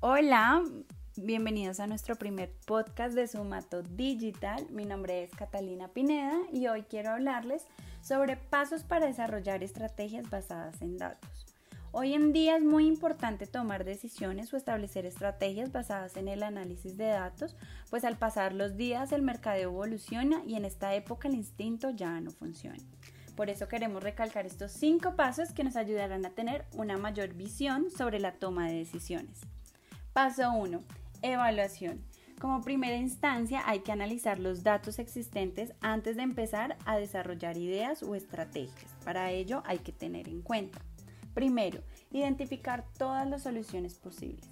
Hola, bienvenidos a nuestro primer podcast de Sumato Digital. Mi nombre es Catalina Pineda y hoy quiero hablarles sobre pasos para desarrollar estrategias basadas en datos. Hoy en día es muy importante tomar decisiones o establecer estrategias basadas en el análisis de datos, pues al pasar los días el mercado evoluciona y en esta época el instinto ya no funciona. Por eso queremos recalcar estos cinco pasos que nos ayudarán a tener una mayor visión sobre la toma de decisiones. Paso 1. Evaluación. Como primera instancia hay que analizar los datos existentes antes de empezar a desarrollar ideas o estrategias. Para ello hay que tener en cuenta. Primero, identificar todas las soluciones posibles.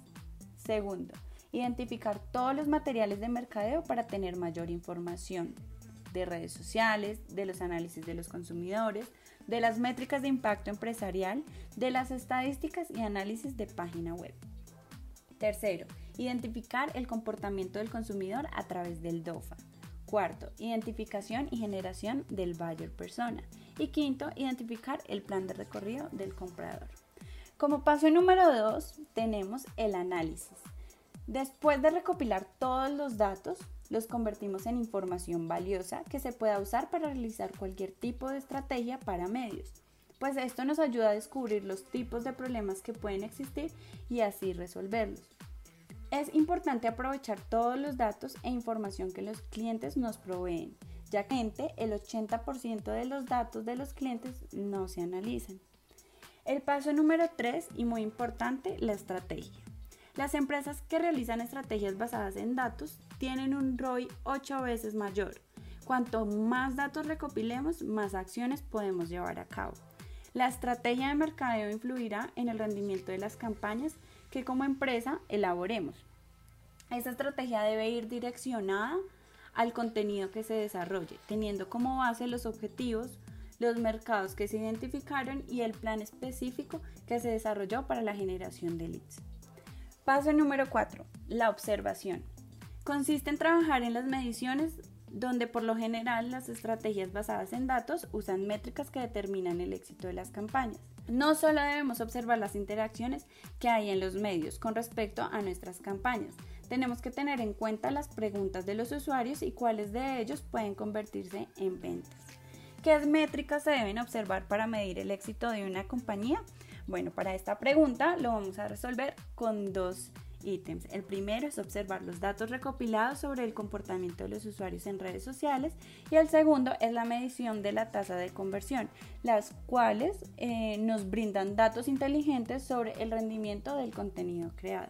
Segundo, identificar todos los materiales de mercadeo para tener mayor información de redes sociales, de los análisis de los consumidores, de las métricas de impacto empresarial, de las estadísticas y análisis de página web. Tercero, identificar el comportamiento del consumidor a través del DOFA. Cuarto, identificación y generación del buyer persona. Y quinto, identificar el plan de recorrido del comprador. Como paso número dos, tenemos el análisis. Después de recopilar todos los datos, los convertimos en información valiosa que se pueda usar para realizar cualquier tipo de estrategia para medios, pues esto nos ayuda a descubrir los tipos de problemas que pueden existir y así resolverlos. Es importante aprovechar todos los datos e información que los clientes nos proveen, ya que el 80% de los datos de los clientes no se analizan. El paso número 3 y muy importante, la estrategia. Las empresas que realizan estrategias basadas en datos tienen un ROI 8 veces mayor. Cuanto más datos recopilemos, más acciones podemos llevar a cabo. La estrategia de mercadeo influirá en el rendimiento de las campañas que como empresa elaboremos. Esta estrategia debe ir direccionada al contenido que se desarrolle, teniendo como base los objetivos, los mercados que se identificaron y el plan específico que se desarrolló para la generación de leads. Paso número 4. La observación. Consiste en trabajar en las mediciones donde por lo general las estrategias basadas en datos usan métricas que determinan el éxito de las campañas. No solo debemos observar las interacciones que hay en los medios con respecto a nuestras campañas, tenemos que tener en cuenta las preguntas de los usuarios y cuáles de ellos pueden convertirse en ventas. ¿Qué métricas se deben observar para medir el éxito de una compañía? Bueno, para esta pregunta lo vamos a resolver con dos ítems. El primero es observar los datos recopilados sobre el comportamiento de los usuarios en redes sociales y el segundo es la medición de la tasa de conversión, las cuales eh, nos brindan datos inteligentes sobre el rendimiento del contenido creado.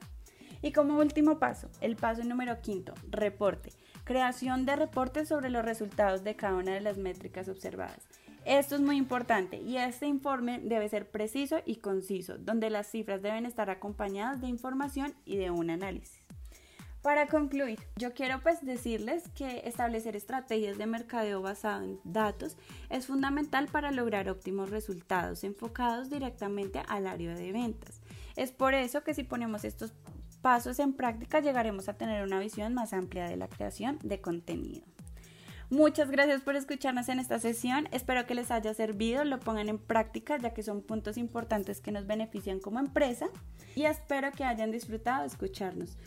Y como último paso, el paso número quinto, reporte. Creación de reportes sobre los resultados de cada una de las métricas observadas. Esto es muy importante y este informe debe ser preciso y conciso, donde las cifras deben estar acompañadas de información y de un análisis. Para concluir, yo quiero pues decirles que establecer estrategias de mercadeo basado en datos es fundamental para lograr óptimos resultados enfocados directamente al área de ventas. Es por eso que si ponemos estos pasos en práctica llegaremos a tener una visión más amplia de la creación de contenido. Muchas gracias por escucharnos en esta sesión. Espero que les haya servido, lo pongan en práctica ya que son puntos importantes que nos benefician como empresa y espero que hayan disfrutado escucharnos.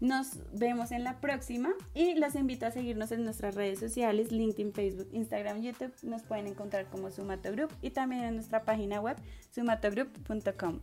Nos vemos en la próxima y los invito a seguirnos en nuestras redes sociales, LinkedIn, Facebook, Instagram, YouTube. Nos pueden encontrar como Sumato Group y también en nuestra página web sumatogroup.com.